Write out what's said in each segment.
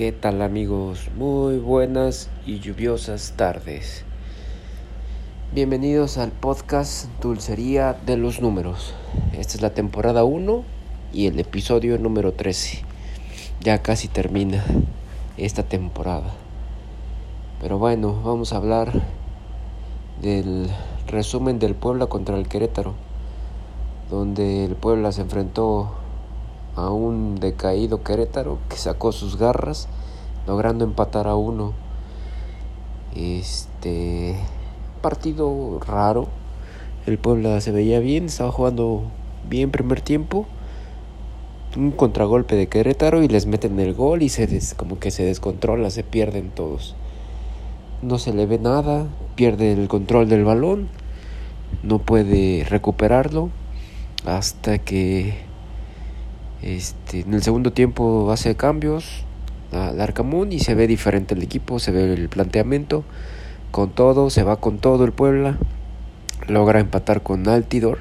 ¿Qué tal amigos? Muy buenas y lluviosas tardes. Bienvenidos al podcast Dulcería de los Números. Esta es la temporada 1 y el episodio número 13. Ya casi termina esta temporada. Pero bueno, vamos a hablar del resumen del Puebla contra el Querétaro, donde el Puebla se enfrentó a un decaído Querétaro que sacó sus garras, logrando empatar a uno. Este partido raro. El Puebla se veía bien, estaba jugando bien primer tiempo. Un contragolpe de Querétaro y les meten el gol y se como que se descontrola, se pierden todos. No se le ve nada, pierde el control del balón, no puede recuperarlo hasta que este, en el segundo tiempo hace cambios al Arcamón y se ve diferente el equipo, se ve el planteamiento con todo, se va con todo el Puebla, logra empatar con Altidor,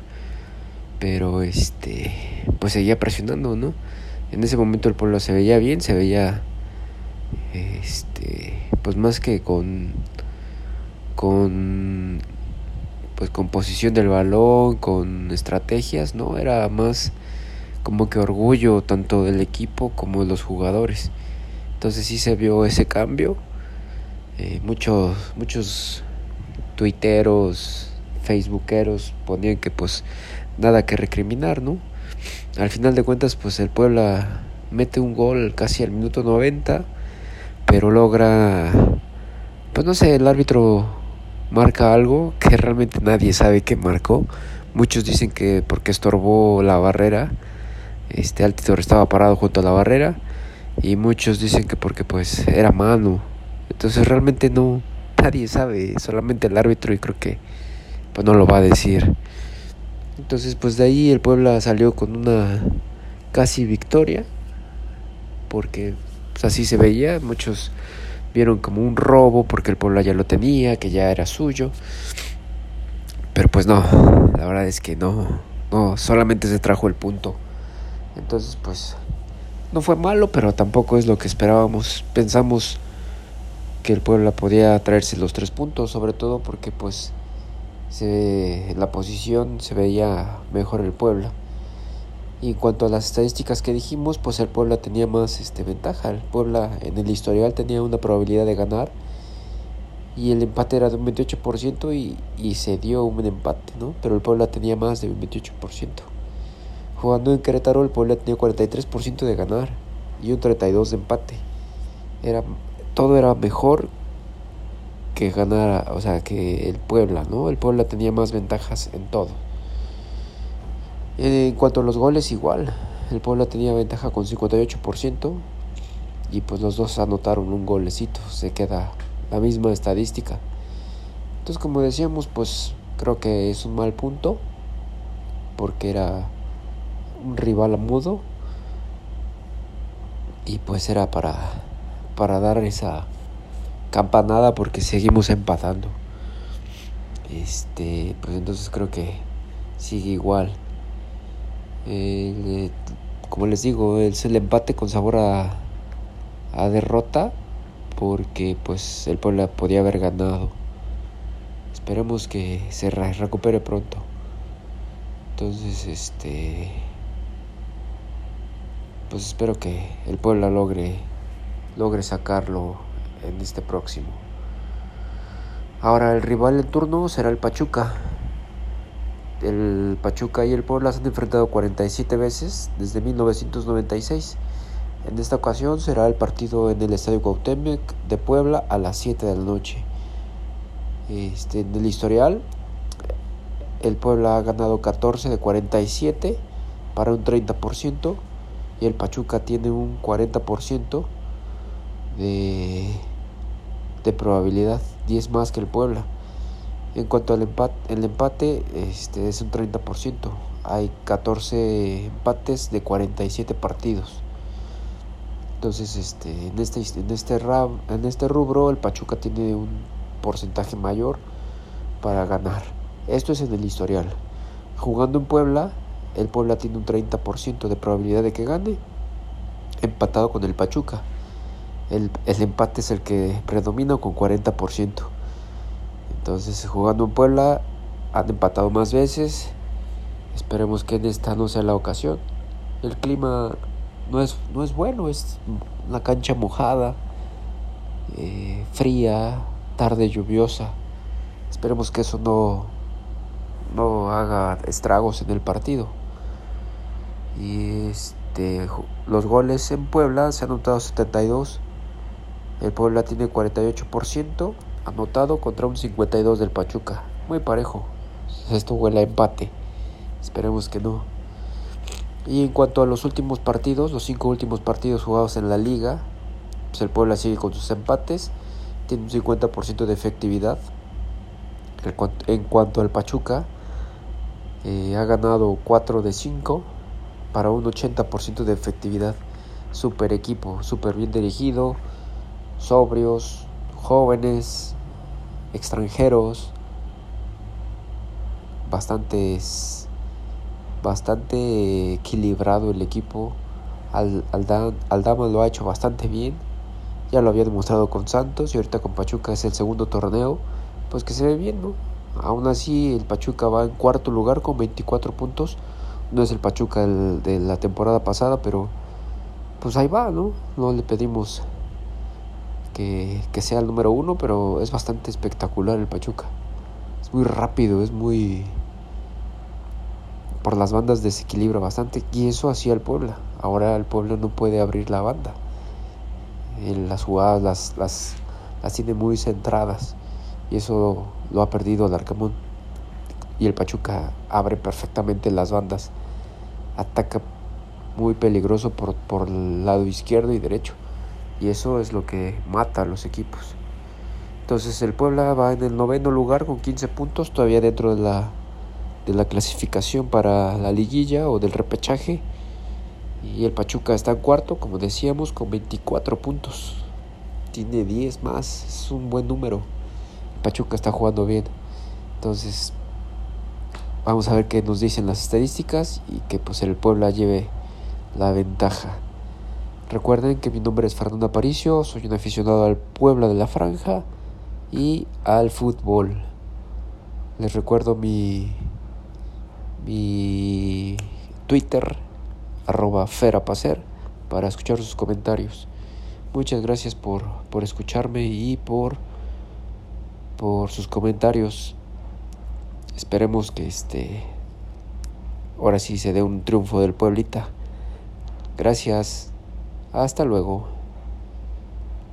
pero este pues seguía presionando, ¿no? En ese momento el Puebla se veía bien, se veía este pues más que con con pues con posición del balón, con estrategias, ¿no? Era más como que orgullo tanto del equipo como de los jugadores. Entonces sí se vio ese cambio. Eh, muchos, muchos tuiteros, facebookeros ponían que pues nada que recriminar, ¿no? Al final de cuentas pues el Puebla mete un gol casi al minuto 90, pero logra, pues no sé, el árbitro marca algo que realmente nadie sabe que marcó. Muchos dicen que porque estorbó la barrera, este Altidor estaba parado junto a la barrera y muchos dicen que porque pues era mano. Entonces realmente no nadie sabe, solamente el árbitro y creo que pues no lo va a decir. Entonces pues de ahí el Puebla salió con una casi victoria porque pues, así se veía, muchos vieron como un robo porque el Puebla ya lo tenía, que ya era suyo. Pero pues no, la verdad es que no, no, solamente se trajo el punto. Entonces, pues, no fue malo, pero tampoco es lo que esperábamos. Pensamos que el Puebla podía traerse los tres puntos, sobre todo porque, pues, se, en la posición se veía mejor el Puebla. Y en cuanto a las estadísticas que dijimos, pues el Puebla tenía más este, ventaja. El Puebla en el historial tenía una probabilidad de ganar y el empate era de un 28% y, y se dio un empate, ¿no? Pero el Puebla tenía más de un 28%. Jugando en Querétaro, el Puebla tenía 43% de ganar y un 32% de empate. Era, todo era mejor que ganar, o sea, que el Puebla, ¿no? El Puebla tenía más ventajas en todo. En cuanto a los goles, igual. El Puebla tenía ventaja con 58% y pues los dos anotaron un golecito. Se queda la misma estadística. Entonces, como decíamos, pues creo que es un mal punto porque era un rival mudo y pues era para para dar esa campanada porque seguimos empatando. Este pues entonces creo que sigue igual. Eh, como les digo es el empate con sabor a, a derrota porque pues el pueblo podía haber ganado. Esperemos que se recupere pronto. Entonces este pues espero que el Puebla logre, logre sacarlo en este próximo. Ahora el rival en turno será el Pachuca. El Pachuca y el Puebla se han enfrentado 47 veces desde 1996. En esta ocasión será el partido en el Estadio Cuauhtémoc de Puebla a las 7 de la noche. Este, en el historial, el Puebla ha ganado 14 de 47 para un 30% y el Pachuca tiene un 40% de, de probabilidad, 10 más que el Puebla. En cuanto al empate, el empate este, es un 30%. Hay 14 empates de 47 partidos. Entonces, este, en este, en este, en este rubro, el Pachuca tiene un porcentaje mayor para ganar. Esto es en el historial. Jugando en Puebla, el Puebla tiene un 30% de probabilidad de que gane, empatado con el Pachuca. el, el empate es el que predomina con 40%. Entonces jugando en Puebla han empatado más veces. Esperemos que en esta no sea la ocasión. El clima no es, no es bueno, es una cancha mojada, eh, fría, tarde lluviosa. Esperemos que eso no, no haga estragos en el partido. Y este, los goles en Puebla se han anotado 72. El Puebla tiene 48% anotado contra un 52 del Pachuca. Muy parejo. Esto huele a empate. Esperemos que no. Y en cuanto a los últimos partidos, los cinco últimos partidos jugados en la liga, pues el Puebla sigue con sus empates, tiene un 50% de efectividad. En cuanto al Pachuca, eh, ha ganado 4 de 5 para un 80% de efectividad. Super equipo, super bien dirigido, sobrios, jóvenes, extranjeros, bastantes, bastante equilibrado el equipo. Al, Aldama lo ha hecho bastante bien. Ya lo había demostrado con Santos y ahorita con Pachuca es el segundo torneo. Pues que se ve bien, ¿no? Aún así el Pachuca va en cuarto lugar con 24 puntos. No es el Pachuca de la temporada pasada, pero pues ahí va, ¿no? No le pedimos que, que sea el número uno, pero es bastante espectacular el Pachuca. Es muy rápido, es muy por las bandas desequilibra bastante y eso hacía el Puebla. Ahora el Puebla no puede abrir la banda. En las jugadas las, las, las tiene muy centradas y eso lo ha perdido el Arcamón. Y el Pachuca abre perfectamente las bandas. Ataca muy peligroso por, por el lado izquierdo y derecho. Y eso es lo que mata a los equipos. Entonces el Puebla va en el noveno lugar con 15 puntos, todavía dentro de la de la clasificación para la liguilla o del repechaje. Y el Pachuca está en cuarto, como decíamos, con 24 puntos. Tiene 10 más, es un buen número. El Pachuca está jugando bien. Entonces, vamos a ver qué nos dicen las estadísticas y que pues el Puebla lleve la ventaja. Recuerden que mi nombre es Fernando Aparicio, soy un aficionado al Puebla de la Franja y al fútbol. Les recuerdo mi mi Twitter, ferapacer, para escuchar sus comentarios. Muchas gracias por, por escucharme y por, por sus comentarios. Esperemos que este ahora sí se dé un triunfo del pueblita. Gracias. Hasta luego.